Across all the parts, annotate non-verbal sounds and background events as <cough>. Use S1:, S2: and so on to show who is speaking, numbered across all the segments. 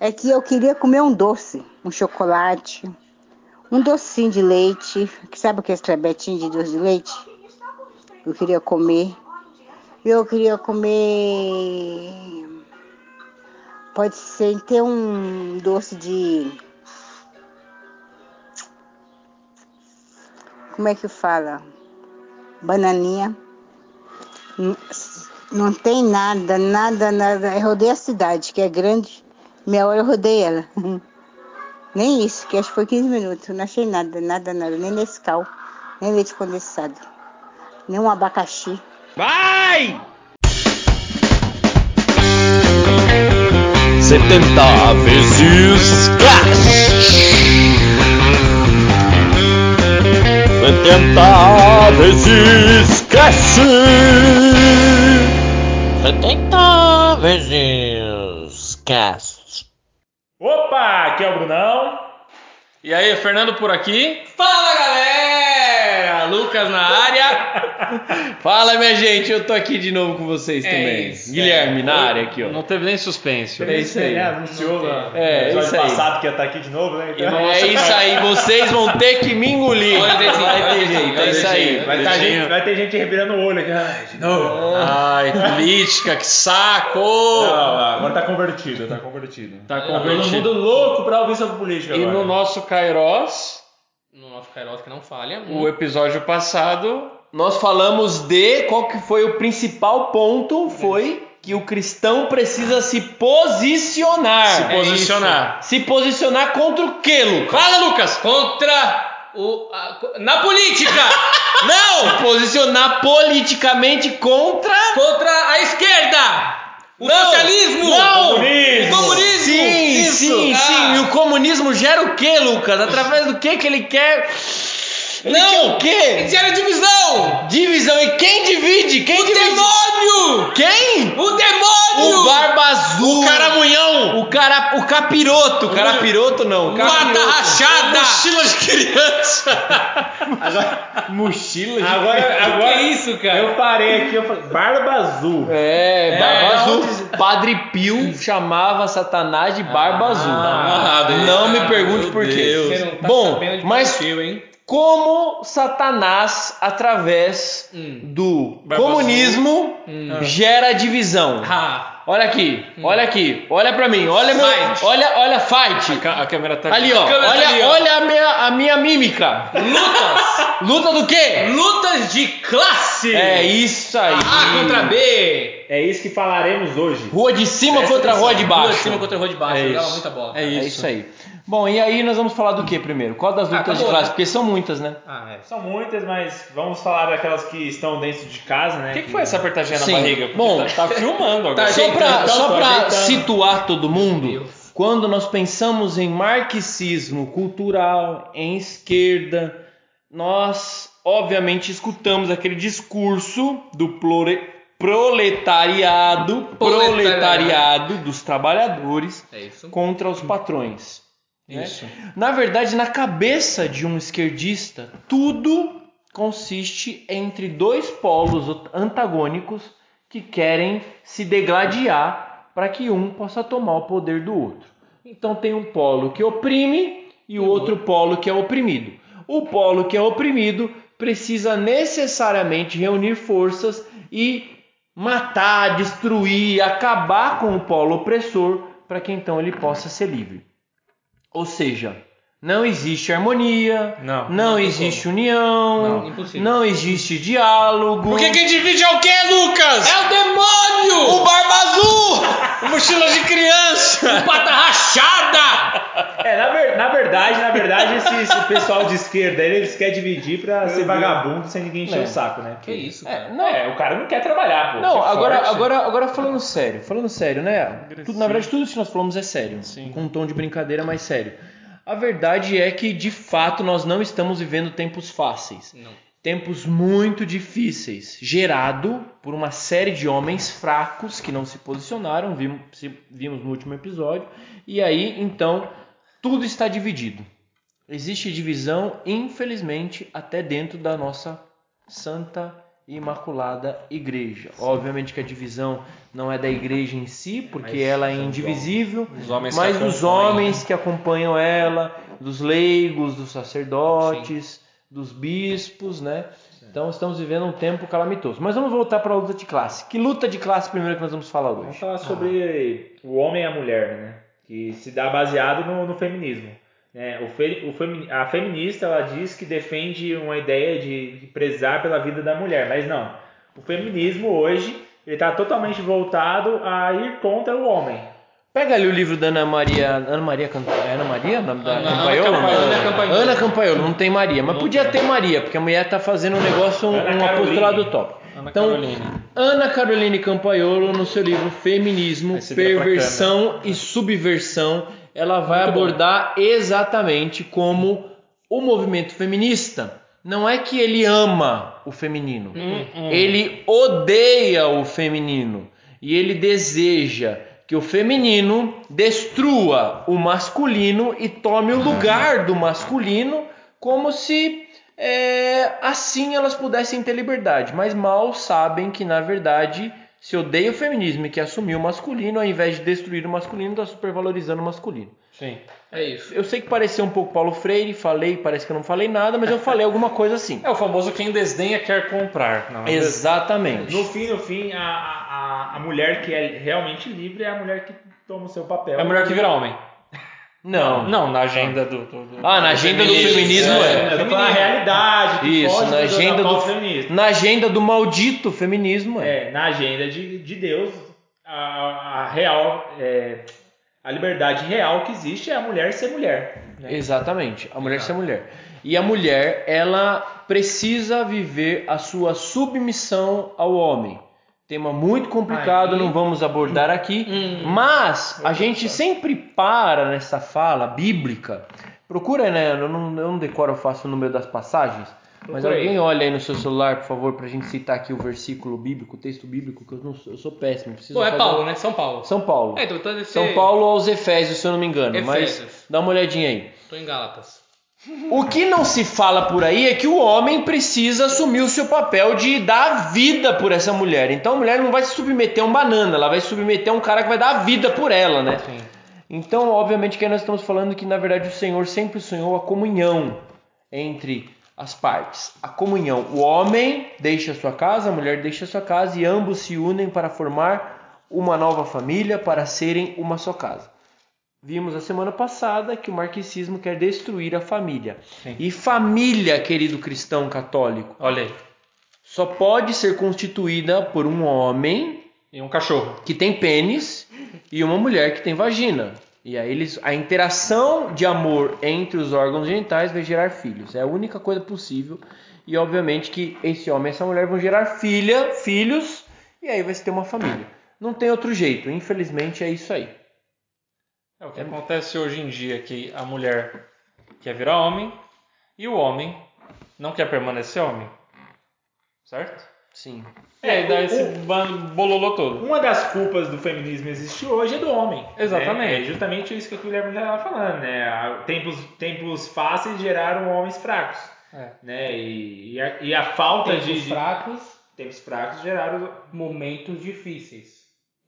S1: É que eu queria comer um doce, um chocolate, um docinho de leite. Que sabe aquele trebetinho de doce de leite? Eu queria comer. Eu queria comer. Pode ser ter um doce de. Como é que fala? Bananinha. Não tem nada, nada, nada. Eu rodei a cidade, que é grande. Meia hora eu rodei ela. Nem isso, que acho que foi 15 minutos. Não achei nada, nada, nada. Nem Nescau, nem leite condensado. Nem um abacaxi.
S2: Vai! 70 vezes cash. 70 vezes cash. 70 vezes cash.
S3: Opa, aqui é o Brunão.
S4: E aí, Fernando por aqui. Fala! Lucas na área.
S5: Fala, minha gente, eu tô aqui de novo com vocês
S4: É
S5: também.
S4: isso,
S5: Guilherme, na área aqui, ó.
S4: Não teve nem suspense.
S5: É isso aí.
S3: né? Anunciou no
S5: É,
S3: episódio
S5: isso aí.
S3: passado que ia estar aqui de novo, né? Então,
S5: É isso aí, vocês vão ter que me engolir.
S4: Vai ter
S5: Vai ter
S4: jeito,
S5: é isso aí.
S3: vai, tá gente, vai ter gente revirando o olho aqui. Ai, de novo.
S4: Ai, <laughs> política, que saco!
S3: Não, agora tá convertido, tá convertido.
S4: Tá
S3: Todo
S4: convertido.
S3: mundo louco pra ouvir sobre política
S5: E
S3: agora.
S5: no nosso Kairos,
S4: No nosso Kairos que não falha.
S5: o episódio passado, nós falamos de qual que foi o principal ponto, foi que o cristão precisa se posicionar.
S4: Se posicionar.
S5: Se posicionar contra o quê, Lucas?
S4: Fala, Lucas! Contra o. a- na política! <laughs>
S5: Não! Se <laughs> posicionar politicamente contra
S4: Contra a esquerda! O
S5: Não,
S4: socialismo!
S5: não,
S3: comunismo.
S4: O comunismo!
S5: Sim,
S4: Isso.
S5: sim,
S4: Ah.
S5: sim. E o comunismo gera o quê, Lucas? Através do que que ele quer? Ele
S4: Não.
S5: quer o quê?
S4: Gera divisão!
S5: Divisão. E quem divide? Quem
S4: O
S5: divide?
S4: demônio!
S5: Quem?
S4: O demônio!
S5: O Barba Azul.
S4: O caramunhão!
S5: O cara, o capiroto. O carapiroto não. O
S4: Mata
S5: capiroto.
S4: rachada! Mochila de criança! <laughs>
S5: Mochila de
S3: Agora, agora
S4: que isso, cara?
S3: eu parei aqui, eu falei, Barba Azul.
S5: É, Barba
S4: É,
S5: Azul.
S3: onde-
S5: Padre Pio chamava Satanás de Barba Azul.
S4: amarrado aí.
S5: não me
S4: Ah,
S5: pergunte por quê.
S4: Não tá
S5: Bom, mas
S4: motivo?
S5: Como Satanás, através
S4: Hum.
S5: do comunismo,
S4: Hum.
S5: gera divisão.
S4: Ah,
S5: Olha aqui, olha aqui, olha pra mim, olha meu,
S4: Fight.
S5: olha, olha fight.
S4: a, câmera tá
S5: Ali ó,
S4: A câmera tá
S5: olha,
S4: ali, ó.
S5: olha a minha, a minha mímica.
S4: Lutas! <laughs>
S5: Luta do quê?
S4: Lutas de classe!
S5: É isso aí.
S4: A contra B!
S3: É isso que falaremos hoje.
S5: Rua de cima
S3: Presta
S5: contra a rua de
S3: atenção.
S5: baixo.
S4: Rua de cima contra a rua de baixo.
S5: É isso.
S4: muita bola.
S5: É isso. aí. Bom, e aí nós vamos falar do que primeiro? Qual das
S4: Ah,
S5: lutas de
S4: acabou,
S5: classe?
S4: né?
S5: Porque são muitas, né?
S4: Ah, é.
S3: São muitas, mas vamos falar daquelas que estão dentro de casa, né?
S4: O que, que foi essa apertadinha
S5: Sim.
S4: na barriga? Porque
S5: Bom,
S4: tá, tá filmando agora.
S5: Só
S4: Ajeitando,
S5: pra,
S4: então,
S5: só
S4: tô
S5: pra situar todo mundo, quando nós pensamos em marxismo cultural, em esquerda, nós obviamente escutamos aquele discurso do plore- proletariado,
S4: Proletariado.
S5: proletariado dos trabalhadores
S4: É
S5: contra os patrões. Né?
S4: Isso.
S5: Na verdade, na cabeça de um esquerdista, tudo consiste entre dois polos antagônicos que querem se degladiar para que um possa tomar o poder do outro. Então tem um polo que oprime e o outro polo que é oprimido. O polo que é oprimido precisa necessariamente reunir forças e matar, destruir, acabar com o polo opressor para que então ele possa ser livre. Ou seja, não existe harmonia,
S3: Não,
S5: não,
S4: tem
S5: existe união,
S4: Não, impossível.
S5: não existe diálogo.
S4: Porque quem divide é o quê, Lucas? É o demônio!
S5: O Barba Azul!
S4: O mochila de criança! O pata rachada!
S3: É, na, ver- na verdade, na verdade, esse, esse pessoal de esquerda, eles querem dividir pra ser vagabundo sem ninguém encher
S5: É.
S3: o saco, né?
S4: Que isso,
S5: É,
S4: cara?
S5: não,
S3: É, o cara não quer trabalhar, pô.
S5: Não, agora,
S3: forte.
S5: agora, agora falando sério, falando sério, né? Tudo, na verdade, tudo isso que nós falamos é sério. Com um tom de brincadeira, mas sério. A verdade é que, de fato, nós não estamos vivendo tempos fáceis.
S4: Não.
S5: Tempos muito difíceis, gerado por uma série de homens fracos que não se posicionaram, vimos, vimos no último episódio. E aí, então, tudo está dividido. Existe divisão, infelizmente, até dentro da nossa santa e imaculada igreja. Obviamente que a divisão não é da igreja em si, porque
S3: Mas
S5: ela é indivisível,
S4: homens
S5: mas dos homens que acompanham ela, dos leigos, dos sacerdotes, dos bispos, né? Então estamos vivendo um tempo calamitoso. Mas vamos voltar para a luta de classe. Que luta de classe primeiro que nós vamos falar
S3: Vamos
S5: hoje?
S3: falar sobre o homem e a mulher, né? Que se dá baseado no, no feminismo. né? O fe, o femi- a feminista ela diz que defende uma ideia de, de prezar pela vida da mulher, mas não. O feminismo hoje ele está totalmente voltado a ir contra o homem.
S5: Pega ali o livro da Ana Maria. Ana Maria Can- é Ana Maria? o nome da
S4: Ana- Ana
S5: Não.
S4: Ana Campaiolo.
S5: Ana Campaiolo, não tem Maria. Mas
S4: Não
S5: podia
S4: tem.
S5: ter Maria, porque a mulher tá fazendo um negócio, um,
S3: Ana
S5: um apostolado top.
S4: Ana
S5: Então,
S4: Caroline.
S5: Ana Caroline Campaiolo, no seu livro Feminismo,
S4: pra
S5: Perversão e Subversão, ela vai
S4: Muito bom.
S5: abordar exatamente como o movimento feminista. Não é que ele ama o feminino,
S4: Hum, hum.
S5: ele odeia o feminino e ele deseja que o feminino destrua o masculino e tome o lugar do masculino, como se é, assim elas pudessem ter liberdade. Mas mal sabem que na verdade se odeia o feminismo e que assumiu o masculino, ao invés de destruir o masculino, está supervalorizando o masculino.
S4: Sim, é isso.
S5: Eu sei que pareceu um pouco Paulo Freire, falei, parece que eu não falei nada, mas eu falei alguma coisa assim.
S4: É o famoso quem desdenha quer comprar. Não é?
S5: Exatamente.
S3: No fim, no fim, a, a, a mulher que é realmente livre é a mulher que toma o seu papel.
S4: É a mulher que vira homem.
S5: Não.
S4: Não, na agenda do. do- do-
S5: Ah, na agenda do feminismo é.
S3: Eu tô falando a realidade. Que
S5: Isso, na
S3: da-
S5: agenda do-
S3: feminista.
S5: Na agenda do maldito feminismo é.
S3: É, na agenda de, de Deus, a, a real, é, a liberdade real que existe é a mulher ser mulher. né?
S5: Exatamente, a mulher ser mulher. E a mulher, ela precisa viver a sua submissão ao homem. Tema muito complicado,
S3: Aí-
S5: não vamos abordar aqui,
S4: Hum.
S5: mas a gente sempre para nessa fala bíblica. Procura, né? Eu não, eu não decoro, eu faço o número das passagens. Mas alguém olha aí no seu celular, por favor, pra gente citar aqui o versículo bíblico, o texto bíblico, que eu, não sou, eu sou péssimo. Preciso
S4: Pô, é Paulo, né? São Paulo.
S5: São Paulo.
S4: É, então ser-
S5: São Paulo aos Efésios, se eu não me engano.
S4: Efésios.
S5: Mas dá uma olhadinha aí.
S4: Tô em Gálatas.
S5: O que não se fala por aí é que o homem precisa assumir o seu papel de dar a vida por essa mulher. Então a mulher não vai se submeter a um banana, ela vai se submeter a um cara que vai dar a vida por ela, né?
S4: Sim.
S5: Então, obviamente, que nós estamos falando que na verdade o Senhor sempre sonhou a comunhão entre as partes. A comunhão. O homem deixa a sua casa, a mulher deixa a sua casa e ambos se unem para formar uma nova família, para serem uma só casa. Vimos a semana passada que o marxismo quer destruir a família.
S4: Sim.
S5: E família, querido cristão católico,
S4: Olha aí.
S5: só pode ser constituída por um homem
S4: E um cachorro.
S5: que tem pênis e uma mulher que tem vagina. E aí eles, a interação de amor entre os órgãos genitais vai gerar filhos. É a única coisa possível. E obviamente que esse homem e essa mulher vão gerar filha, filhos, e aí vai se ter uma família. Não tem outro jeito. Infelizmente é isso aí.
S4: É o que acontece hoje em dia que a mulher quer virar homem e o homem não quer permanecer homem. Certo?
S5: Sim.
S4: E aí dá
S3: o-
S4: esse bololô todo.
S3: Uma das culpas do feminismo existir hoje é do homem.
S4: Exatamente.
S3: né? É justamente isso que o Guilherme estava falando, né? Tempos, tempos fáceis geraram homens fracos.
S4: É.
S3: Né? E, e, a, e a falta
S6: Tempos
S3: de, de-
S6: fracos,
S3: tempos fracos geraram,
S6: momentos difíceis.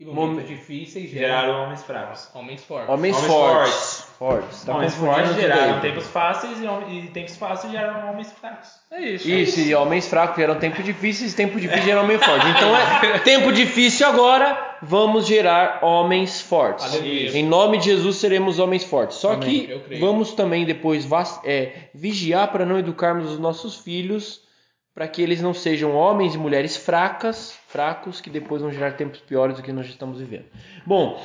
S6: E
S5: Mom-
S6: momentos difíceis
S3: geraram homens fracos.
S6: homens fortes.
S5: Homens,
S3: Homens
S5: fortes. Fortes. Tá
S3: homens fortes geraram tempos fáceis e, hom- e tempos fáceis geraram homens fracos.
S4: É isso.
S5: Isso, e homens fracos geram tempo difícil, e tempo difícil geram homem forte. Então é <laughs> tempo difícil agora, vamos gerar homens fortes.
S6: Aleluia.
S5: Em nome de Jesus seremos homens fortes. Só
S6: Amém,
S5: que vamos também depois é, vigiar para não educarmos os nossos filhos, para que eles não sejam homens e mulheres fracas, fracos, que depois vão gerar tempos piores do que nós estamos vivendo. Bom,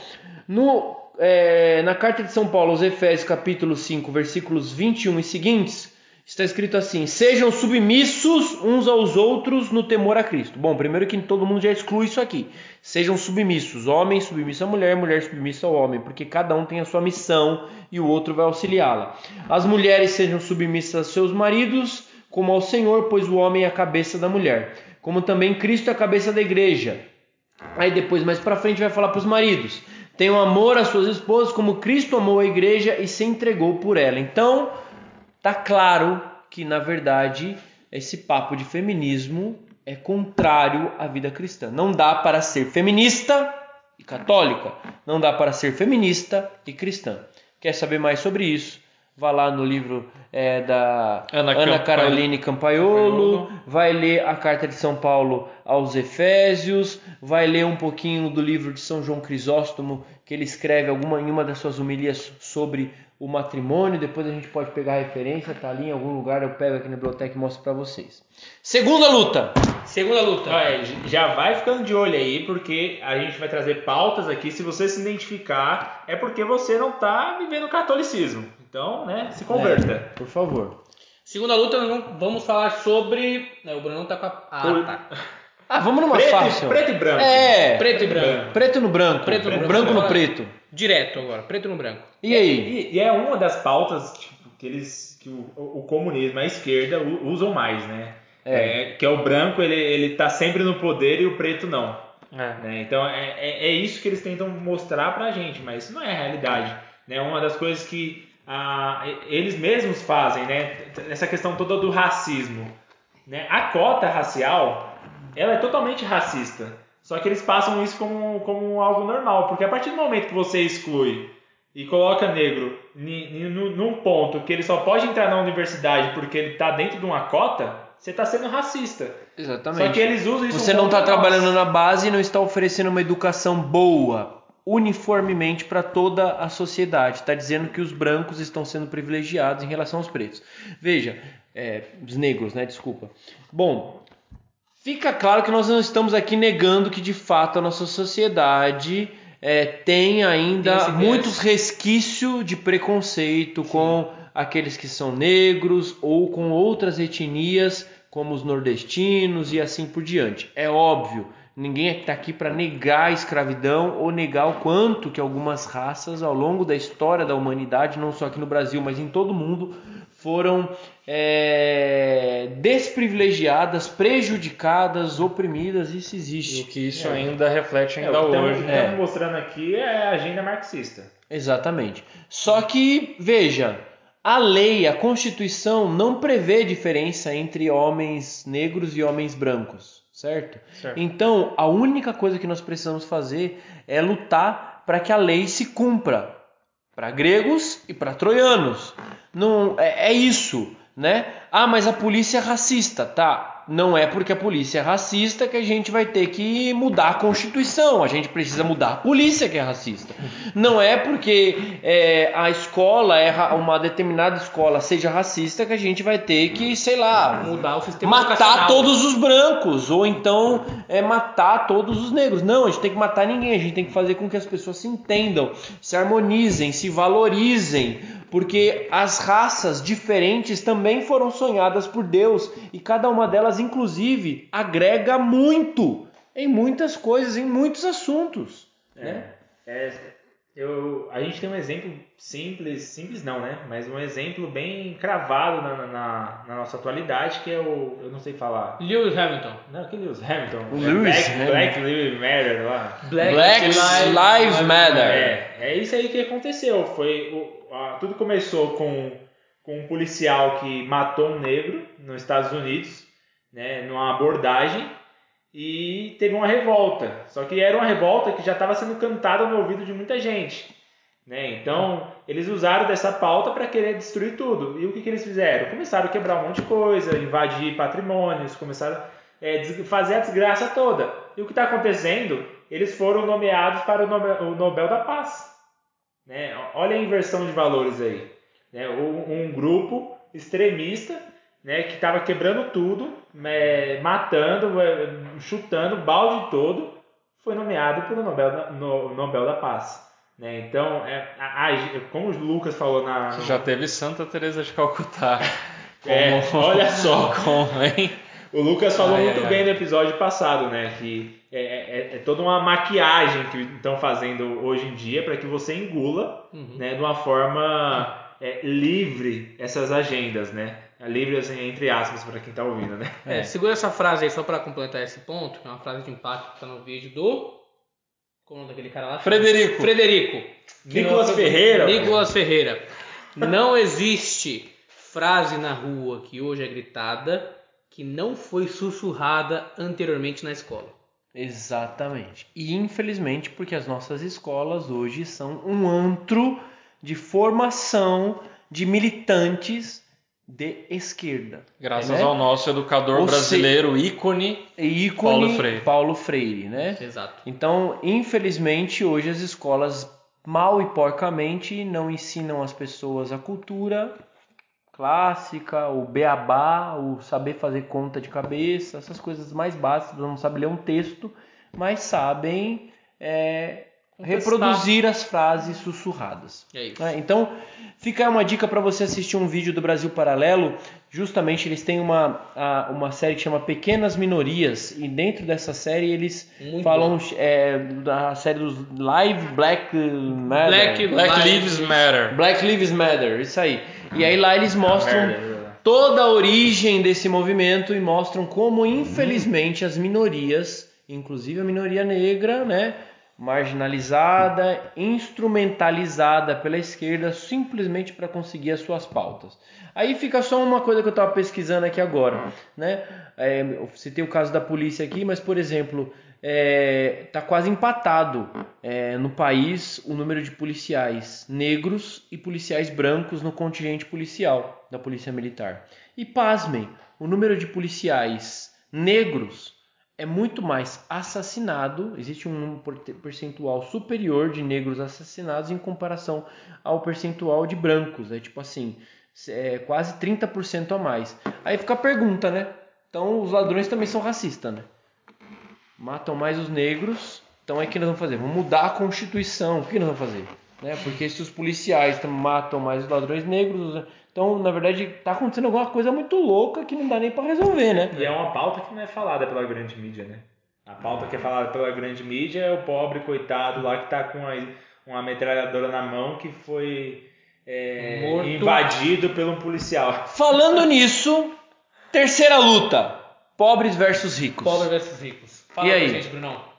S5: no, é, na carta de São Paulo aos Efésios, capítulo 5, versículos 21 e seguintes, está escrito assim: Sejam submissos uns aos outros no temor a Cristo. Bom, primeiro que todo mundo já exclui isso aqui. Sejam submissos, homem submisso à mulher, mulher submissa ao homem, porque cada um tem a sua missão e o outro vai auxiliá-la. As mulheres sejam submissas aos seus maridos, como ao Senhor, pois o homem é a cabeça da mulher, como também Cristo é a cabeça da igreja. Aí depois, mais pra frente, vai falar para os maridos: tenham amor às suas esposas, como Cristo amou a igreja e se entregou por ela. Então, tá claro que na verdade esse papo de feminismo é contrário à vida cristã. Não dá para ser feminista e católica. Não dá para ser feminista e cristã. Quer saber mais sobre isso? Vá lá no livro é, da
S4: Ana
S5: Ana,
S4: Campa-
S5: Caroline Campaiolo,
S4: Campaiolo.
S5: vai ler a carta de São Paulo aos Efésios, vai ler um pouquinho do livro de São João Crisóstomo, que ele escreve alguma, em uma das suas homilias sobre o matrimônio. Depois a gente pode pegar a referência, tá ali em algum lugar, eu pego aqui na biblioteca e mostro para vocês. Segunda luta.
S6: Segunda luta.
S3: Olha, já vai ficando de olho aí, porque a gente vai trazer pautas aqui. Se você se identificar, é porque você não tá vivendo o catolicismo. Então, né, se converta.
S5: Por favor.
S6: Segunda luta, nós vamos- vamos falar sobre. né, o Brunão tá com a. Ah,
S3: Por-
S6: tá. <laughs>
S5: Ah, vamos numa
S3: Preto,
S5: fácil.
S3: e, preto e branco.
S5: É,
S6: Preto e branco.
S5: preto no branco,
S6: Preto no branco.
S5: branco no preto.
S6: Direto agora, preto no branco.
S5: E aí?
S3: E, e é uma das pautas tipo, que eles que o, o comunismo, a esquerda usam mais, né?
S5: É.
S3: É, que é o branco, ele, ele tá sempre no poder e o preto não.
S4: É.
S3: né? Então é, é, é isso que eles tentam mostrar pra gente, mas isso não é a realidade. Né? Uma das coisas que ah, eles mesmos fazem, né? essa questão toda do racismo. Né? A cota racial ela é totalmente racista. Só que eles passam isso como, como algo normal, porque a partir do momento que você exclui e coloca negro num ponto que ele só pode entrar na universidade porque ele está dentro de uma cota, você está sendo racista.
S5: Exatamente.
S3: Só que eles usam isso
S5: Você
S3: um
S5: não está trabalhando na base e não está oferecendo uma educação boa, uniformemente para toda a sociedade. Está dizendo que os brancos estão sendo privilegiados em relação aos pretos. Veja, é, os negros, né? Desculpa. Bom, fica claro que nós não estamos aqui negando que de fato a nossa sociedade é, tem ainda
S6: Tem
S5: muitos resquícios de preconceito com aqueles que são negros ou com outras etnias, como os nordestinos e assim por diante. É óbvio, ninguém está aqui para negar a escravidão ou negar o quanto que algumas raças ao longo da história da humanidade, não só aqui no Brasil, mas em todo o mundo, foram é, desprivilegiadas, prejudicadas, oprimidas. Isso
S4: E
S5: existe.
S4: que isso
S3: É.
S4: ainda reflete
S3: É,
S4: ainda
S3: o que
S4: hoje.
S3: estamos
S5: é.
S3: mostrando aqui é a agenda marxista.
S5: Exatamente. Só que, veja, a lei, a Constituição não prevê diferença entre homens negros e homens brancos, certo?
S4: Certo.
S5: Então, a única coisa que nós precisamos fazer é lutar para que a lei se cumpra para gregos e para troianos. Não é, é isso, né? Ah, mas a polícia é racista, tá? Não é porque a polícia é racista que a gente vai ter que mudar a Constituição. A gente precisa mudar a polícia que é racista. Não é porque é, a escola é uma determinada escola seja racista que a gente vai ter que, sei lá,
S6: Mudar o sistema
S5: matar todos os brancos ou então é matar todos os negros. Não, a gente tem que matar ninguém. A gente tem que fazer com que as pessoas se entendam, se harmonizem, se valorizem, porque as raças diferentes também foram sonhadas por Deus e cada uma delas, inclusive, agrega muito em muitas coisas, em muitos assuntos. Né?
S3: É, eu, a gente tem um exemplo simples, simples não, né? Mas um exemplo bem cravado na, na, na nossa atualidade, que é o. Eu não sei falar.
S6: Lewis Hamilton.
S3: Não, que Lewis Hamilton.
S5: O
S3: é
S5: Lewis
S3: Black,
S5: Hamilton.
S3: Black Lives Matter lá.
S5: Black Lives Matter.
S3: É, é isso aí que aconteceu. Foi o, tudo começou com, com um policial que matou um negro nos Estados Unidos, né, numa abordagem, e teve uma revolta. Só que era uma revolta que já estava sendo cantada no ouvido de muita gente. Né? Então, eles usaram dessa pauta para querer destruir tudo. E o que, que eles fizeram? Começaram a quebrar um monte de coisa, invadir patrimônios, começaram a é, fazer a desgraça toda. E o que está acontecendo? Eles foram nomeados para o Nobel da Paz. Né? Olha a inversão de valores aí. Né? Um, um grupo extremista né, que estava quebrando tudo, né, matando, é, chutando o balde todo, foi nomeado para o Nobel, da- no- Nobel da Paz. Né? Então, é, a- a- como o Lucas falou na. no-
S4: Já teve Santa Teresa de Calcutá. <laughs>
S3: É, olha só. <laughs>
S4: Como, hein?
S3: O Lucas falou
S4: Ai,
S3: muito
S4: ai,
S3: bem
S4: ai.
S3: no episódio passado, né? Que é, é- é toda uma maquiagem que estão fazendo hoje em dia para que você engula,
S6: Uhum.
S3: né? De uma forma é, livre essas agendas, né? Livre assim, entre aspas para quem tá ouvindo, né?
S6: É, segura essa frase aí só pra completar esse ponto, que é uma frase de impacto que tá no vídeo do. Como é daquele cara lá?
S4: Frederico.
S6: Frederico.
S3: Nicolas
S6: não-
S3: Ferreira.
S6: Nicolas Ferreira. Não existe frase na rua que hoje é gritada que não foi sussurrada anteriormente na escola.
S5: Exatamente. E infelizmente, porque as nossas escolas hoje são um antro de formação de militantes de esquerda.
S4: Graças
S5: né?
S4: ao nosso educador
S5: Ou se-
S4: brasileiro, ícone.
S5: E ícone
S4: Paulo Freire.
S5: Paulo Freire, né?
S6: Exato.
S5: Então, infelizmente, hoje as escolas mal e porcamente não ensinam as pessoas a cultura clássica, o beabá, o saber fazer conta de cabeça, essas coisas mais básicas, não sabem ler um texto, mas sabem é, reproduzir as frases sussurradas.
S6: É isso.
S5: né? Então, fica uma dica para você assistir um vídeo do Brasil Paralelo. Justamente, eles têm uma, a- uma série que chama Pequenas Minorias, e dentro dessa série eles
S6: Muito
S5: falam é, da série dos Live Black Matter.
S6: Black-
S4: Black
S6: Lives-
S4: Lives Matter.
S5: Black Lives Matter, isso aí. E aí lá eles mostram
S3: merda.
S5: toda a origem desse movimento e mostram como, infelizmente, as minorias, inclusive a minoria negra, né, marginalizada, instrumentalizada pela esquerda simplesmente para conseguir as suas pautas. Aí fica só uma coisa que eu estava pesquisando aqui agora, né? É, eu citei o caso da polícia aqui, mas por exemplo, é, tá quase empatado é, no país o número de policiais negros e policiais brancos no contingente policial da polícia militar. E pasmem, o número de policiais negros é muito mais assassinado, existe um percentual superior de negros assassinados em comparação ao percentual de brancos, é tipo assim, é quase 30% a mais. Aí fica a pergunta, né? Então os ladrões também são racistas, né? Matam mais os negros, então é que nós vamos fazer? Vamos mudar a Constituição, o que nós vamos fazer? Né? Porque se os policiais tam- matam mais os ladrões negros, então na verdade tá acontecendo alguma coisa muito louca que não dá nem para resolver, né?
S3: E é uma pauta que não é falada pela grande mídia, né? A pauta que é falada pela grande mídia é o pobre coitado lá que tá com a- uma metralhadora na mão que foi é, invadido por um policial. <laughs>
S5: Falando nisso, terceira luta: pobres versus ricos.
S6: Pobre versus ricos. Fala
S5: E
S6: pra
S5: aí?
S6: gente, Brunão.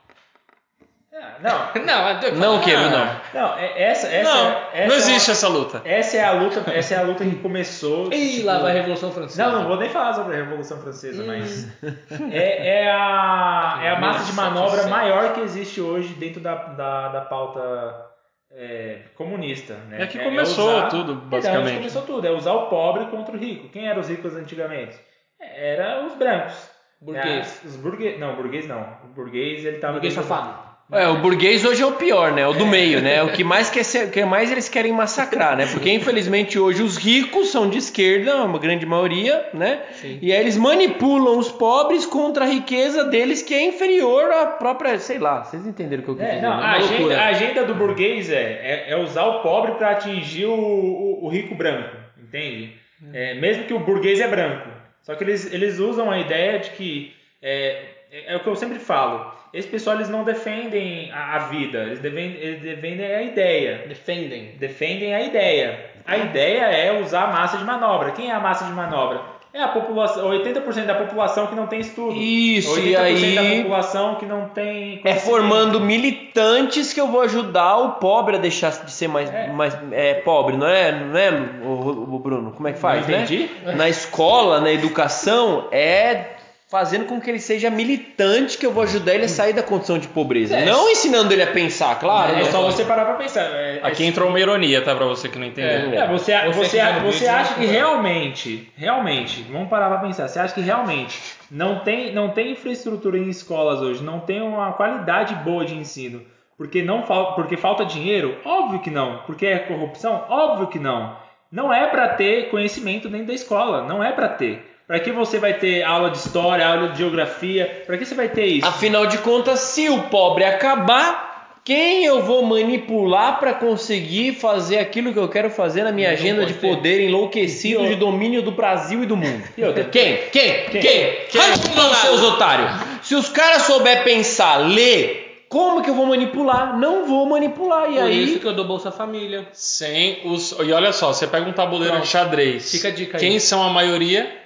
S3: Ah, Não, <laughs>
S6: Não, que
S5: Não o que, Bruno?
S3: não, é- essa, essa,
S4: não,
S3: essa
S4: não
S3: é
S4: existe
S3: uma-
S4: essa luta.
S3: Essa é a luta, essa é a luta que começou.
S6: Ih,
S3: tipo,
S6: lá vai a Revolução Francesa.
S3: Não, não vou nem falar sobre a Revolução Francesa, mas <laughs> é, é a, é a massa de manobra
S6: 1700.
S3: maior que existe hoje dentro da, da, da pauta é, comunista. Né?
S4: É que começou tudo,
S3: Então,
S4: basicamente.
S3: começou tudo, é usar o pobre contra o rico. Quem eram os ricos antigamente? Era os brancos.
S6: Burguês.
S3: É, os burguês, não, burguês não. O burguês ele tava
S6: Burguês safado.
S5: É, o burguês hoje é o pior, né? O do meio, né? O que mais, quer ser, o que mais eles querem massacrar, né? Porque infelizmente hoje os ricos são de esquerda, uma grande maioria, né?
S6: Sim.
S5: E aí eles manipulam os pobres contra a riqueza deles que é inferior à própria, sei lá, vocês entenderam o que eu quis
S3: É,
S5: dizer,
S3: não,
S5: né?
S3: a, agenda, a agenda do burguês é, é, é usar o pobre para atingir o, o, o rico branco, entende? É, mesmo que o burguês é branco. Só que eles, eles usam a ideia de que. É, é, é o que eu sempre falo. Esse pessoal eles não defendem a, a vida, eles defendem, eles defendem a ideia.
S6: Defendem.
S3: Defendem a ideia. A ideia é usar a massa de manobra. Quem é a massa de manobra? É a população, 80% da população que não tem estudo.
S5: Isso,
S3: 80%
S5: e aí-
S3: da população que não tem
S5: É formando militantes que eu vou ajudar o pobre a deixar de ser mais,
S3: É.
S5: mais é, pobre, não é, não é o, o Bruno? Como é que faz,
S3: Não entendi.
S5: né? Na escola, na educação, é fazendo com que ele seja militante que eu vou ajudar ele a sair da condição de pobreza.
S3: É.
S5: Não ensinando ele a pensar, claro.
S3: É
S5: né?
S3: só você parar pra pensar. É,
S4: Aqui
S3: é,
S4: entrou uma ironia, tá? Pra você que não entendeu.
S3: É, você,
S6: Você
S3: você,
S6: no
S3: você
S6: vídeo,
S3: acha que realmente, realmente, vamos parar pra pensar, você acha que realmente não tem, não tem infraestrutura em escolas hoje, não tem uma qualidade boa de ensino, porque não fal, porque falta dinheiro? Óbvio que não. Porque é corrupção? Óbvio que não. Não é pra ter conhecimento dentro da escola, não é pra ter. Pra que você vai ter aula de história, aula de geografia? Pra que você vai ter isso?
S5: Afinal de contas, se o pobre acabar, quem eu vou manipular para conseguir fazer aquilo que eu quero fazer na minha
S6: Não
S5: agenda de
S6: ter.
S5: poder enlouquecido de domínio do Brasil e do mundo?
S3: E outra?
S5: Quem? Quem? Quem?
S3: Quem?
S5: Quem? Respondam, seus otários. Se os caras souber pensar, ler, como que eu vou manipular? Não vou manipular. E
S6: Por
S5: aí,
S6: isso que eu dou Bolsa Família.
S4: Sem os. E olha só, você pega um tabuleiro
S6: Pronto.
S4: de xadrez.
S6: Fica a dica aí.
S4: Quem são a maioria?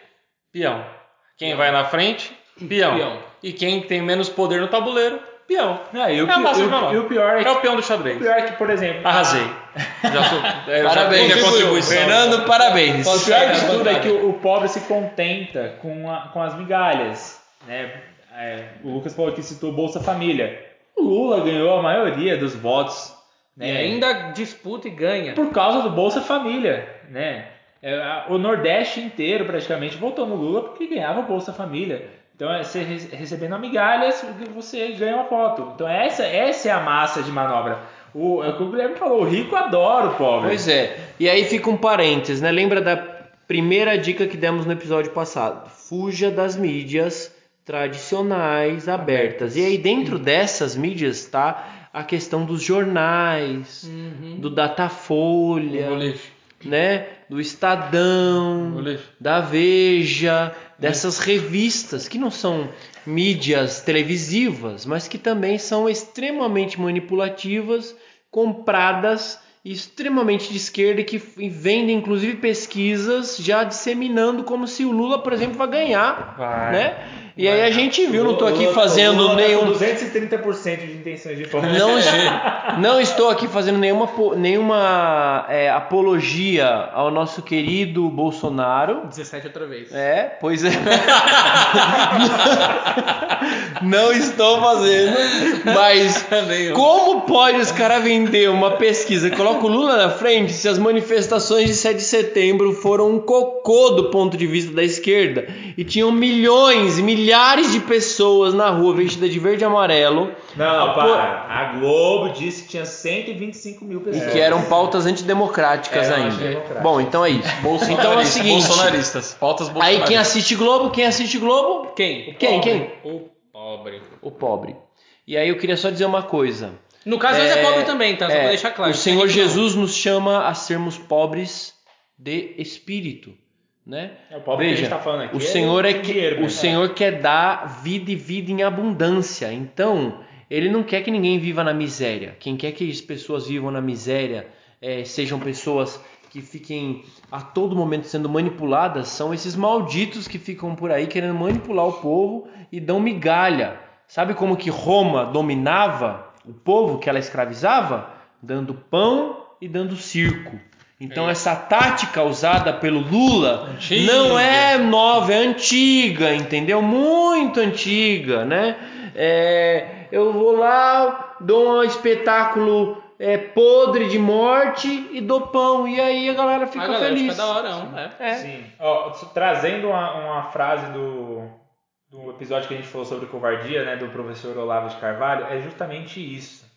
S4: Peão. Quem vai na frente? Peão.
S6: Peão.
S4: E quem tem menos poder no tabuleiro? Peão.
S3: Não, e, o,
S4: É a
S3: pi-
S4: massa
S3: e
S4: de
S3: o- e o pior é
S4: É
S3: que,
S4: o peão do
S3: o
S4: xadrez.
S3: pior é que, por exemplo,
S4: Arrasei. <laughs> Já sou, é, já
S5: Parabéns,
S4: minha
S5: Fernando.
S4: contribuição.
S5: Fernando, parabéns.
S3: O pior de
S6: Bancada,
S3: tudo é que o, o pobre se contenta com, a- com as migalhas. Né? É, o Lucas falou que citou Bolsa Família. O Lula ganhou a maioria dos votos.
S6: E
S3: Né?
S6: ainda disputa e ganha.
S3: por causa do Bolsa Família, né? É, O Nordeste inteiro praticamente votou no Lula porque ganhava o Bolsa Família. Então, é você re- recebendo a migalha, você ganha uma foto. Então, essa, essa é a massa de manobra. O, é o que o Guilherme falou, o rico adora o pobre.
S5: Pois é. E aí fica um parênteses, né? Lembra da primeira dica que demos no episódio passado? Fuja das mídias tradicionais abertas. E aí dentro dessas mídias está a questão dos jornais,
S6: Uhum.
S5: do Datafolha, né? Do Estadão, da Veja, dessas revistas que não são mídias televisivas, mas que também são extremamente manipulativas, compradas extremamente de esquerda e que vendem inclusive pesquisas já disseminando como se o Lula, por exemplo, vai ganhar,
S4: Vai.
S5: né? E aí a gente viu, não estou aqui
S3: Lula-
S5: fazendo
S3: Lula tá
S5: nenhum
S3: com 230% de intenções de voto.
S5: não, <laughs> não estou aqui fazendo nenhuma, nenhuma é, apologia ao nosso querido Bolsonaro.
S6: 17 outra vez.
S5: É, pois é. <laughs> não estou fazendo, mas <laughs> como pode os caras vender uma pesquisa? Coloca o Lula na frente se as manifestações de 7 de setembro foram um cocô do ponto de vista da esquerda e tinham milhões, milhares de pessoas na rua vestidas de verde e amarelo
S3: Não,
S5: Ah,
S3: para. A Globo disse que tinha 125 mil
S5: E
S3: pessoas.
S5: que eram pautas antidemocráticas
S3: Eram
S5: ainda.
S3: antidemocráticas.
S5: Bom, então é isso. Então é o seguinte.
S4: Bolsonaristas. Pautas
S5: Aí
S4: bolsonaristas.
S5: quem assiste Globo, quem assiste Globo?
S6: Quem?
S5: Quem, quem?
S6: O pobre.
S5: O pobre. E aí eu queria só dizer uma coisa.
S6: No caso, nós é pobre também, tá? Só
S5: É,
S6: pra deixar claro.
S5: O Senhor Jesus nos chama a sermos pobres de espírito, né?
S3: É, o pobre que a
S5: Veja,
S3: gente tá falando aqui
S5: o
S3: é
S5: Senhor é que
S3: dinheiro,
S5: o
S3: né?
S5: Senhor quer dar vida e vida em abundância. Então, ele não quer que ninguém viva na miséria. Quem quer que as pessoas vivam na miséria eh, sejam pessoas que fiquem a todo momento sendo manipuladas são esses malditos que ficam por aí querendo manipular o povo e dão migalha. Sabe como que Roma dominava o povo que ela escravizava? Dando pão e dando circo. Então essa tática usada pelo Lula
S4: Antiga.
S5: não é nova, é antiga, entendeu? Muito antiga, né? É, eu vou lá, dou um espetáculo é, podre de morte e dou pão. E aí a galera fica
S6: a galera
S5: feliz.
S6: fica da hora, não. É.
S5: É.
S3: Sim. Ó, trazendo uma, uma frase do, do episódio que a gente falou sobre covardia, né, do professor Olavo de Carvalho, é justamente isso.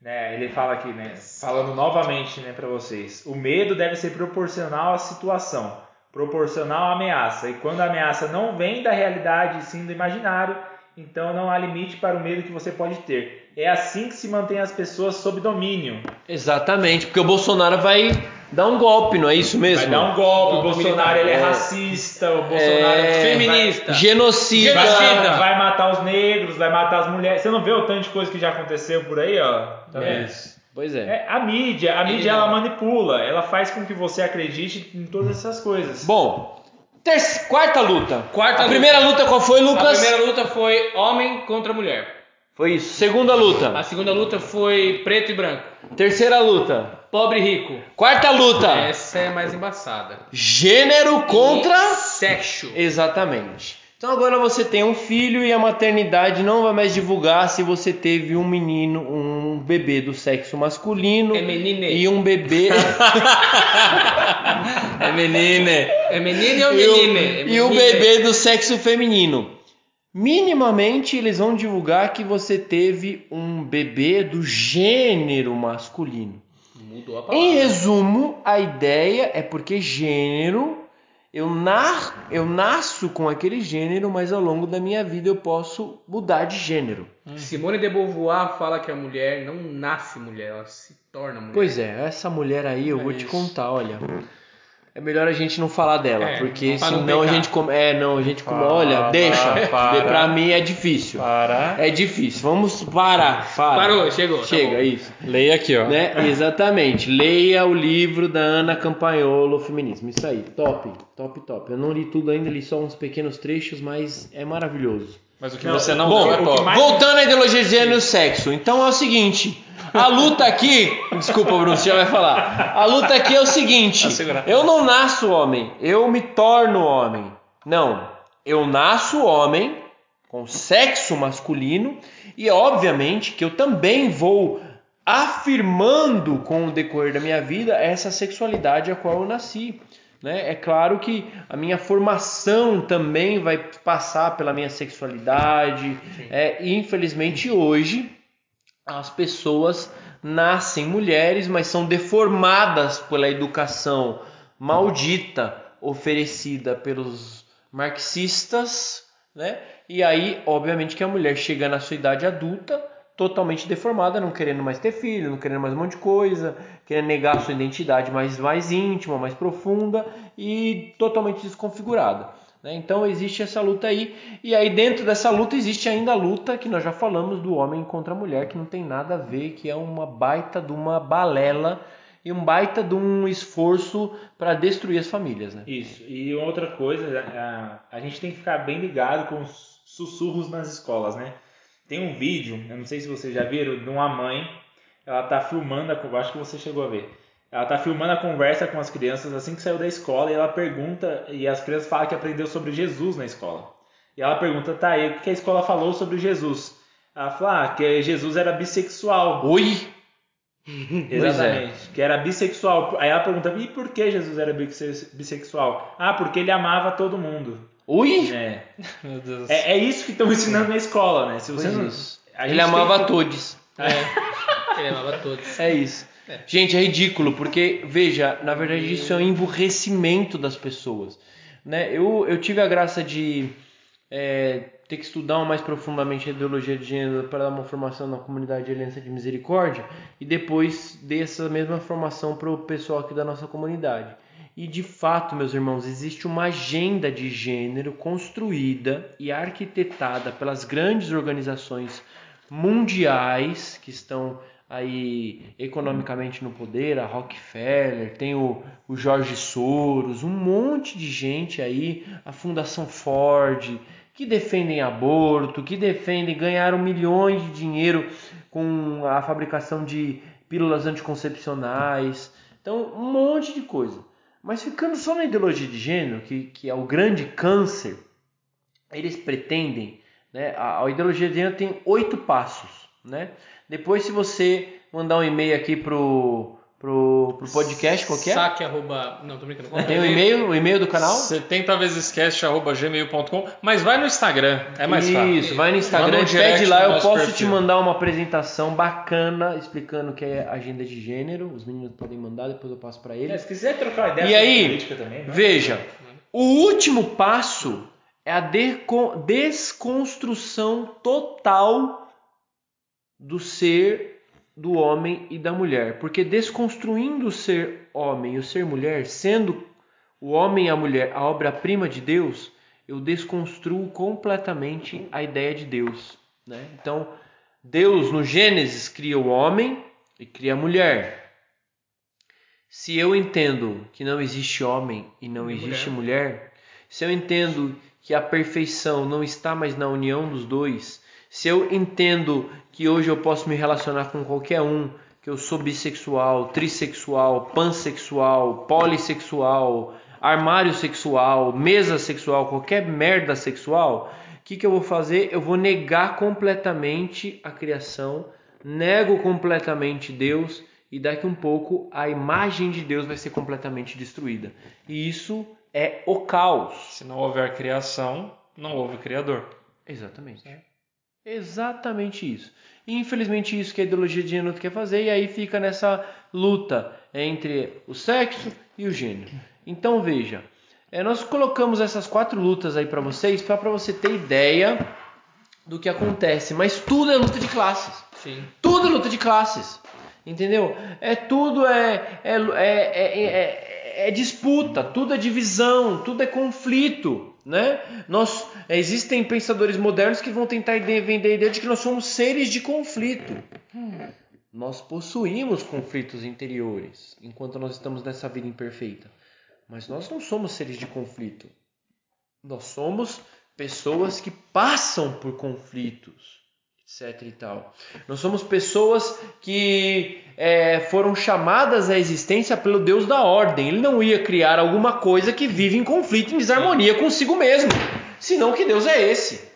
S3: Né? Ele fala aqui, né, falando novamente né, para vocês, o medo deve ser proporcional à situação, proporcional à ameaça. E quando a ameaça não vem da realidade sim do imaginário, então não há limite para o medo que você pode ter. É assim que se mantém as pessoas sob domínio.
S5: Exatamente, porque o Bolsonaro vai dar um golpe, não é isso mesmo?
S3: Vai dar um golpe, o Bolsonaro ele é,
S5: É.
S3: racista, o Bolsonaro
S5: É.
S6: Feminista.
S5: Genocida.
S3: Vai,
S6: Genocida.
S3: vai matar os negros, vai matar as mulheres. Você não vê o tanto de coisa que já aconteceu por aí, ó? É.
S5: Pois é.
S3: É, a mídia, a mídia ela manipula, ela faz com que você acredite em todas essas coisas.
S5: Bom, ter- quarta luta.
S6: Quarta
S5: a
S6: luta.
S5: primeira luta qual foi,
S6: A
S5: Lucas?
S6: primeira luta foi homem contra mulher.
S5: Foi isso. Segunda luta.
S6: A segunda luta foi preto e branco.
S5: Terceira luta.
S6: Pobre e rico.
S5: Quarta luta.
S6: Essa é mais embaçada.
S5: Gênero contra.
S6: E sexo.
S5: Exatamente. Então agora você tem um filho e a maternidade não vai mais divulgar se você teve um menino, um bebê do sexo masculino
S6: É menine.
S5: e um bebê <laughs> <laughs>
S4: É menine.
S6: É menine ou
S5: e, o,
S6: menine? É
S5: e o
S6: menine.
S5: bebê do sexo feminino. Minimamente eles vão divulgar que você teve um bebê do gênero masculino.
S6: Mudou a
S5: Em
S6: palavra.
S5: resumo, a ideia é porque gênero eu, nar, eu nasço com aquele gênero, mas ao longo da minha vida eu posso mudar de gênero.
S6: Simone de Beauvoir fala que a mulher não nasce mulher, ela se torna mulher.
S5: Pois é, essa mulher aí eu
S4: É
S5: vou te
S4: isso.
S5: contar, olha. É melhor a gente não falar dela,
S6: É,
S5: porque senão a gente come, é, não, a gente come,
S4: Para,
S5: olha, deixa.
S4: para.
S5: Pra mim é difícil.
S4: Para.
S5: É difícil. Vamos parar, para.
S6: Parou, chegou. tá
S5: Chega,
S6: bom.
S5: isso.
S4: Leia aqui, ó.
S5: Né? Exatamente. Leia o livro da Ana Campagnolo, Feminismo. Isso aí, top, top, top. Eu não li tudo ainda, li só uns pequenos trechos, mas é maravilhoso.
S4: Mas o que
S3: Não,
S4: você não
S5: Bom,
S4: deu é
S3: o que
S4: top.
S3: mais-
S5: voltando à ideologia de gênero e sexo. Então é o seguinte, a luta aqui, desculpa Bruno, você já vai falar. A luta aqui é o seguinte,
S4: Tá
S5: eu não nasço homem, eu me torno homem. Não, eu nasço homem com sexo masculino e obviamente que eu também vou afirmando com o decorrer da minha vida essa sexualidade a qual eu nasci. Né? É claro que a minha formação também vai passar pela minha sexualidade. É, e infelizmente hoje as pessoas nascem mulheres, mas são deformadas pela educação maldita oferecida pelos marxistas, né? E aí, obviamente, que a mulher chega na sua idade adulta totalmente deformada, não querendo mais ter filho, não querendo mais um monte de coisa, querendo negar sua identidade mais, mais íntima, mais profunda e totalmente desconfigurada. Né? Então existe essa luta aí, e aí dentro dessa luta existe ainda a luta que nós já falamos do homem contra a mulher, que não tem nada a ver, que é uma baita de uma balela e um baita de um esforço para destruir as famílias. Né?
S3: Isso. E outra coisa, a, gente tem que ficar bem ligado com os sussurros nas escolas, né? Tem um vídeo, eu não sei se vocês já viram, de uma mãe, ela tá filmando, acho que você chegou a ver. Ela tá filmando a conversa com as crianças assim que saiu da escola e ela pergunta, e as crianças falam que aprendeu sobre Jesus na escola. E ela pergunta, tá, e o que a escola falou sobre Jesus? Ela fala, ah, que Jesus era bissexual. <laughs>
S5: Oi!
S3: Exatamente. Que era bissexual. Aí ela pergunta, e por que Jesus era bisse- bissexual? Ah, porque ele amava todo mundo.
S5: Oi!
S3: É, <laughs>
S4: Meu Deus.
S3: é, é isso que estão ensinando na escola, né? Se você não... a
S5: Ele amava
S3: que-
S5: todos.
S6: É. <laughs> Ele amava todos.
S5: É isso. Gente, é ridículo, porque, veja, na verdade isso é um emburrecimento das pessoas. Né? Eu, eu tive a graça de é, ter que estudar mais profundamente a ideologia de gênero para dar uma formação na comunidade de Aliança de Misericórdia e depois dei essa mesma formação para o pessoal aqui da nossa comunidade. E de fato, meus irmãos, existe uma agenda de gênero construída e arquitetada pelas grandes organizações mundiais que estão aí economicamente no poder, a Rockefeller, tem o, o Jorge Soros, um monte de gente aí, a Fundação Ford, que defendem aborto, que defendem, ganharam milhões de dinheiro com a fabricação de pílulas anticoncepcionais, então um monte de coisa. Mas ficando só na ideologia de gênero, que, que é o grande câncer, eles pretendem, né, a, a ideologia de gênero tem oito passos, né? Depois, se você mandar um e-mail aqui pro, pro, pro podcast, qual que é?
S6: Saque arroba. Não, tô brincando. É
S5: Tem o e-mail, o e-mail do canal?
S4: 70 vezes cast.gmail.com, mas vai no Instagram, é mais fácil.
S5: Isso, vai no
S4: Manda
S5: Instagram,
S4: um
S5: pede lá,
S4: no
S5: eu posso
S4: perfil.
S5: te mandar uma apresentação bacana explicando o que é agenda de gênero. Os meninos podem mandar, depois eu passo pra
S3: É,
S5: eles.
S3: se quiser trocar ideia
S5: E aí,
S3: política também, né?
S5: Veja, o último passo é a desconstrução total do ser do homem e da mulher. Porque desconstruindo o ser homem e o ser mulher, sendo o homem e a mulher a obra-prima de Deus, eu desconstruo completamente a ideia de Deus. Né? Então, Deus no Gênesis cria o homem e cria a mulher. Se eu entendo que não existe homem e não
S6: E
S5: existe mulher, se eu entendo que a perfeição não está mais na união dos dois, se eu entendo que hoje eu posso me relacionar com qualquer um, que eu sou bissexual, trissexual, pansexual, polissexual, armário sexual, mesa sexual, qualquer merda sexual, o que, que eu vou fazer? Eu vou negar completamente a criação, nego completamente Deus e daqui um pouco a imagem de Deus vai ser completamente destruída. E isso é o caos.
S4: Se não houver criação, não houve criador.
S5: Exatamente. Exatamente isso. E infelizmente isso que a ideologia de gênero quer fazer, e aí fica nessa luta entre o sexo e o gênero. Então veja, é, nós colocamos essas quatro lutas aí para vocês, para você ter ideia do que acontece, mas tudo é luta de classes.
S6: Sim.
S5: Tudo é luta de classes. Entendeu? É tudo é, é, é, é, é, é disputa, tudo é divisão, tudo é conflito. Né? Nós, existem pensadores modernos que vão tentar vender a ideia de que nós somos seres de conflito. Nós possuímos conflitos interiores enquanto nós estamos nessa vida imperfeita. Mas nós não somos seres de conflito. Nós somos pessoas que passam por conflitos, etc e tal. Nós somos pessoas que é, foram chamadas à existência pelo Deus da ordem. Ele não ia criar alguma coisa que vive em conflito, em desarmonia consigo mesmo. Senão que Deus é esse?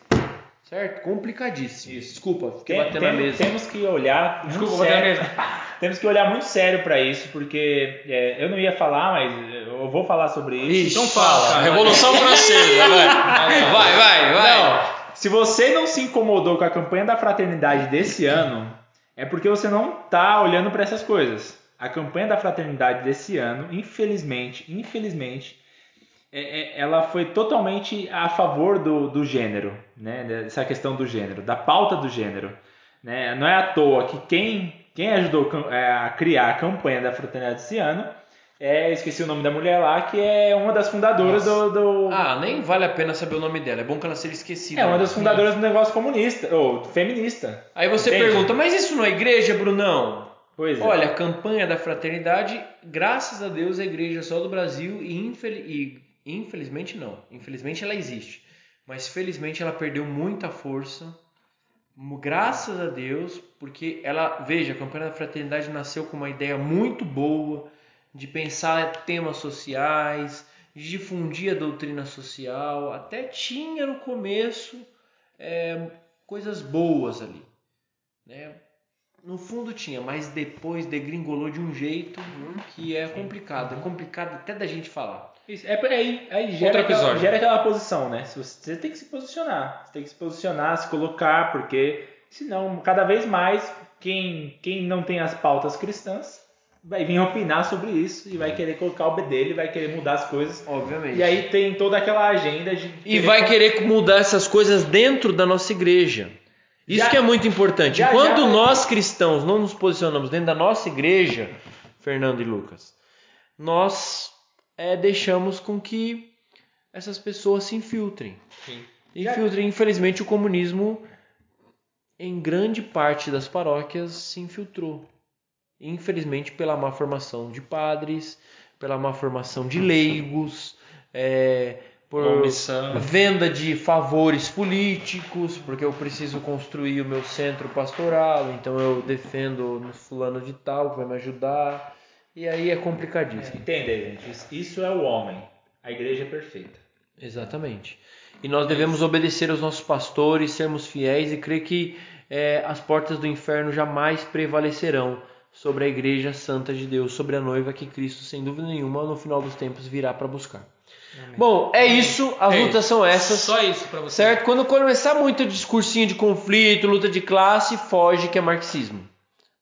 S5: Certo? Complicadíssimo.
S3: Isso.
S5: Desculpa, fiquei
S3: Tem-
S5: batendo na mesa.
S3: Temos que olhar. muito
S6: Desculpa, bater na
S3: sério-
S6: mesa. <laughs>
S3: Temos que olhar muito sério para isso, porque é, eu não ia falar, mas eu vou falar sobre isso.
S6: Então fala, cara.
S4: Revolução Francesa, vai.
S5: Vai, vai, vai.
S3: Não, se você não se incomodou com a campanha da fraternidade desse ano, é porque você não tá olhando para essas coisas. A campanha da fraternidade desse ano, infelizmente, infelizmente, é- é- ela foi totalmente a favor do, do gênero, né? Dessa questão do gênero, da pauta do gênero. Né? Não é à toa que quem, quem ajudou cam- é, a criar a campanha da fraternidade desse ano é, esqueci o nome da mulher lá, que é uma das fundadoras do, do,
S5: Ah, nem vale a pena saber o nome dela. É bom que ela seja esquecida.
S3: é uma das fundadoras do negócio comunista, ou feminista.
S5: Aí você
S3: Entende?
S5: pergunta, mas isso não é igreja, Brunão?
S3: Pois é.
S5: Olha, a campanha da fraternidade, graças a Deus, a igreja é só do Brasil e, infel- e infelizmente não. Infelizmente ela existe. Mas felizmente ela perdeu muita força. Graças a Deus, porque ela, veja, a campanha da fraternidade nasceu com uma ideia muito boa de pensar temas sociais, de difundir a doutrina social. Até tinha no começo é, coisas boas ali. Né? No fundo tinha, mas depois degringolou de um jeito que é complicado. É complicado até da gente falar.
S3: Isso, é, aí, aí gera, aquela, gera aquela posição, né? Você tem que se posicionar. Você tem que se posicionar, se colocar, porque senão, cada vez mais, quem, quem não tem as pautas cristãs vai vir opinar sobre isso e vai querer colocar o B dele, vai querer mudar as coisas.
S5: Obviamente.
S3: E aí tem toda aquela agenda de.
S5: E vai querer mudar essas coisas dentro da nossa igreja. Isso
S3: Já-
S5: que é muito importante.
S3: já-
S5: Quando
S3: já-
S5: nós cristãos não nos posicionamos dentro da nossa igreja, Fernando e Lucas, nós é, deixamos com que essas pessoas se infiltrem.
S4: Sim.
S5: Infiltrem, infelizmente, o comunismo em grande parte das paróquias se infiltrou. Infelizmente, pela má formação de padres, pela má formação de leigos, é, por
S4: Omissão.
S5: venda de favores políticos, porque eu preciso construir o meu centro pastoral, então eu defendo no fulano de tal que vai me ajudar. E aí é complicadíssimo.
S3: Entenda, gente. Isso- é o homem. A igreja é perfeita.
S5: Exatamente. E nós devemos obedecer aos nossos pastores, sermos fiéis e crer que eh, as portas do inferno jamais prevalecerão sobre a igreja santa de Deus, sobre a noiva que Cristo, sem dúvida nenhuma, no final dos tempos virá para buscar. Bom, é isso, as
S4: É
S5: lutas
S4: isso.
S5: são essas.
S6: Só isso pra você.
S5: Certo? Quando começar muito discursinho de conflito, luta de classe, foge que é marxismo.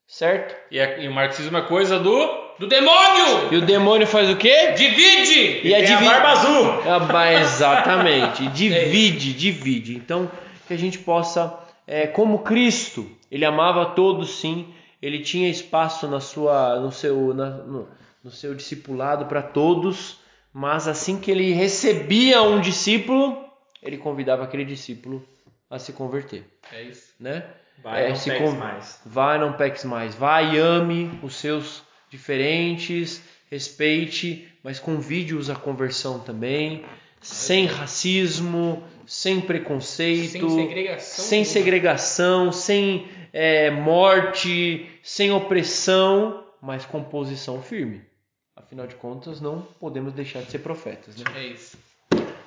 S5: Certo?
S4: E, a- e o marxismo é coisa do.
S6: Do demônio!
S5: E o demônio faz o quê?
S6: Divide!
S5: E a
S3: Tem a
S5: divi-
S3: barba azul.
S5: Ah, exatamente. <laughs> Divide, divide. Então, que a gente possa, é, como Cristo, ele amava todos sim, ele tinha espaço na sua, no, seu, na- no, no seu discipulado para todos, mas assim que ele recebia um discípulo, ele convidava aquele discípulo a se converter.
S6: É isso.
S5: Né?
S3: Vai,
S5: É,
S3: não peques
S5: con-
S3: mais.
S5: Vai, não peques mais. Vai, ame os seus diferentes, respeite, mas convide-os à conversão também, sem racismo, sem preconceito,
S6: Sem segregação.
S5: sem segregação, sem é, morte, sem opressão, mas com posição firme. Afinal de contas, não podemos deixar de ser profetas, né?
S6: É isso.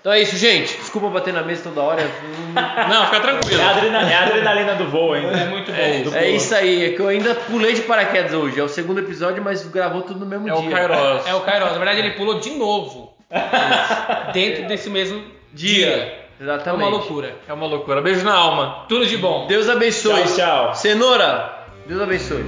S5: Então é isso, gente. Desculpa bater na mesa toda hora. <laughs>
S4: Não, fica
S3: É
S4: tranquilo.
S3: a, adrena- é a adrenalina do voo ainda.
S6: É muito bom.
S5: É isso aí, é que eu ainda pulei de paraquedas hoje. É o segundo episódio, mas gravou tudo no mesmo
S4: É
S5: dia.
S4: o Kairos. <laughs>
S6: É o Kairos. Na verdade, ele pulou de novo. dentro desse mesmo dia. É
S5: Exatamente.
S6: uma loucura.
S4: É uma loucura. Beijo na alma.
S6: Tudo de bom.
S5: Deus abençoe.
S3: Tchau, tchau.
S5: Cenoura, Deus abençoe.